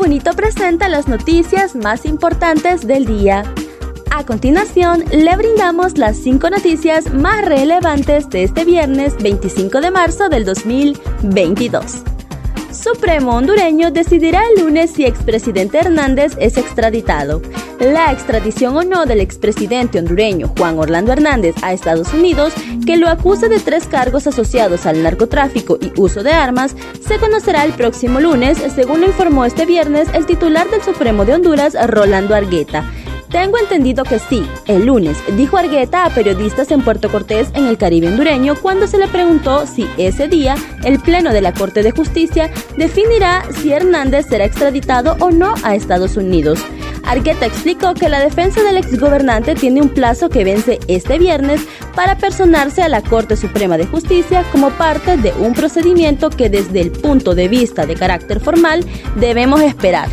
Bonito presenta las noticias más importantes del día. A continuación, le brindamos las cinco noticias más relevantes de este viernes 25 de marzo del 2022. Supremo hondureño decidirá el lunes si expresidente Hernández es extraditado. La extradición o no del expresidente hondureño Juan Orlando Hernández a Estados Unidos, que lo acusa de tres cargos asociados al narcotráfico y uso de armas, se conocerá el próximo lunes, según lo informó este viernes el titular del Supremo de Honduras, Rolando Argueta. Tengo entendido que sí, el lunes, dijo Argueta a periodistas en Puerto Cortés, en el Caribe hondureño, cuando se le preguntó si ese día el Pleno de la Corte de Justicia definirá si Hernández será extraditado o no a Estados Unidos. Argueta explicó que la defensa del exgobernante tiene un plazo que vence este viernes para personarse a la Corte Suprema de Justicia como parte de un procedimiento que desde el punto de vista de carácter formal debemos esperar.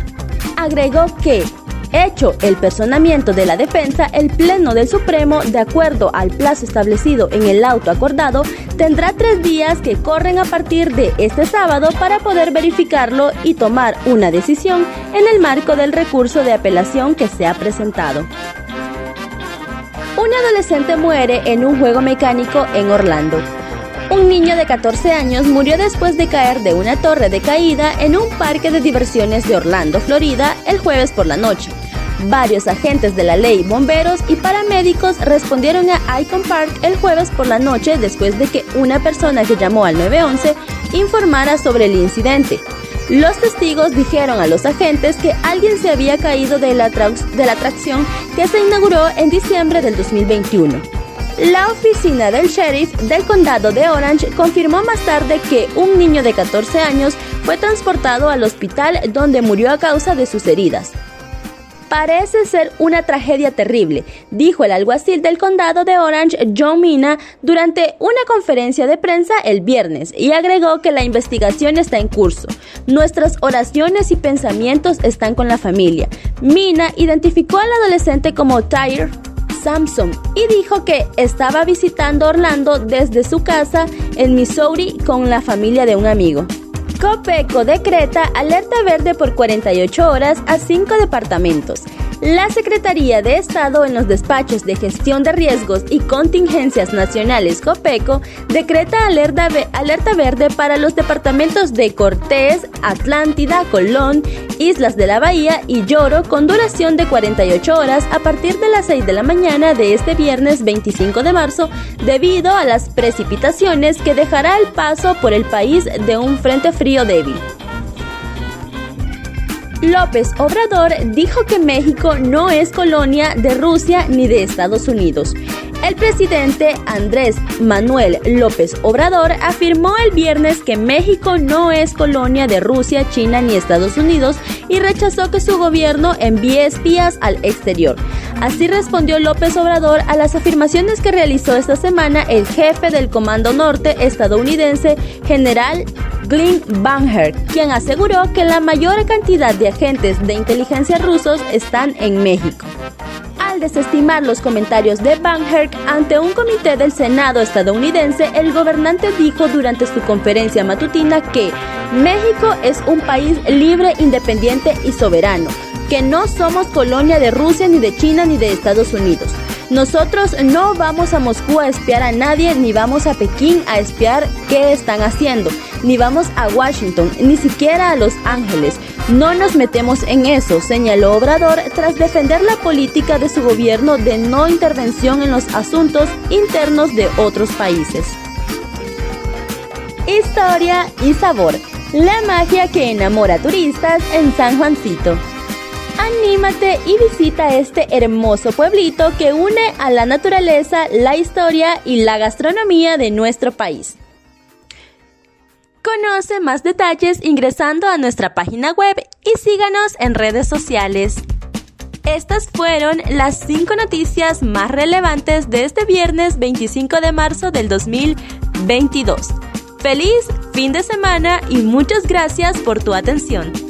Agregó que Hecho el personamiento de la defensa, el Pleno del Supremo, de acuerdo al plazo establecido en el auto acordado, tendrá tres días que corren a partir de este sábado para poder verificarlo y tomar una decisión en el marco del recurso de apelación que se ha presentado. Un adolescente muere en un juego mecánico en Orlando. Un niño de 14 años murió después de caer de una torre de caída en un parque de diversiones de Orlando, Florida, el jueves por la noche. Varios agentes de la ley, bomberos y paramédicos respondieron a Icon Park el jueves por la noche después de que una persona que llamó al 911 informara sobre el incidente. Los testigos dijeron a los agentes que alguien se había caído de la, de la atracción que se inauguró en diciembre del 2021. La oficina del sheriff del condado de Orange confirmó más tarde que un niño de 14 años fue transportado al hospital donde murió a causa de sus heridas. Parece ser una tragedia terrible, dijo el alguacil del condado de Orange, John Mina, durante una conferencia de prensa el viernes y agregó que la investigación está en curso. Nuestras oraciones y pensamientos están con la familia. Mina identificó al adolescente como Tyre Samson y dijo que estaba visitando Orlando desde su casa en Missouri con la familia de un amigo. Copeco decreta alerta verde por 48 horas a cinco departamentos. La Secretaría de Estado en los despachos de gestión de riesgos y contingencias nacionales COPECO decreta alerta, verde para los departamentos de Cortés, Atlántida, Colón, Islas de la Bahía y Lloro con duración de 48 horas a partir de las 6 de la mañana de este viernes 25 de marzo debido a las precipitaciones que dejará el paso por el país de un frente frío débil. López Obrador dijo que México no es colonia de Rusia ni de Estados Unidos. El presidente Andrés Manuel López Obrador afirmó el viernes que México no es colonia de Rusia, China ni Estados Unidos y rechazó que su gobierno envíe espías al exterior. Así respondió López Obrador a las afirmaciones que realizó esta semana el jefe del Comando Norte estadounidense, general Glenn Banher, quien aseguró que la mayor cantidad de agentes de inteligencia rusos están en México. Al desestimar los comentarios de Banher ante un comité del Senado estadounidense, el gobernante dijo durante su conferencia matutina que México es un país libre, independiente y soberano, que no somos colonia de Rusia, ni de China, ni de Estados Unidos. Nosotros no vamos a Moscú a espiar a nadie, ni vamos a Pekín a espiar qué están haciendo, ni vamos a Washington, ni siquiera a Los Ángeles. No nos metemos en eso, señaló Obrador tras defender la política de su gobierno de no intervención en los asuntos internos de otros países. Historia y sabor. La magia que enamora turistas en San Juancito anímate y visita este hermoso pueblito que une a la naturaleza, la historia y la gastronomía de nuestro país. Conoce más detalles ingresando a nuestra página web y síganos en redes sociales. Estas fueron las 5 noticias más relevantes de este viernes 25 de marzo del 2022. Feliz fin de semana y muchas gracias por tu atención.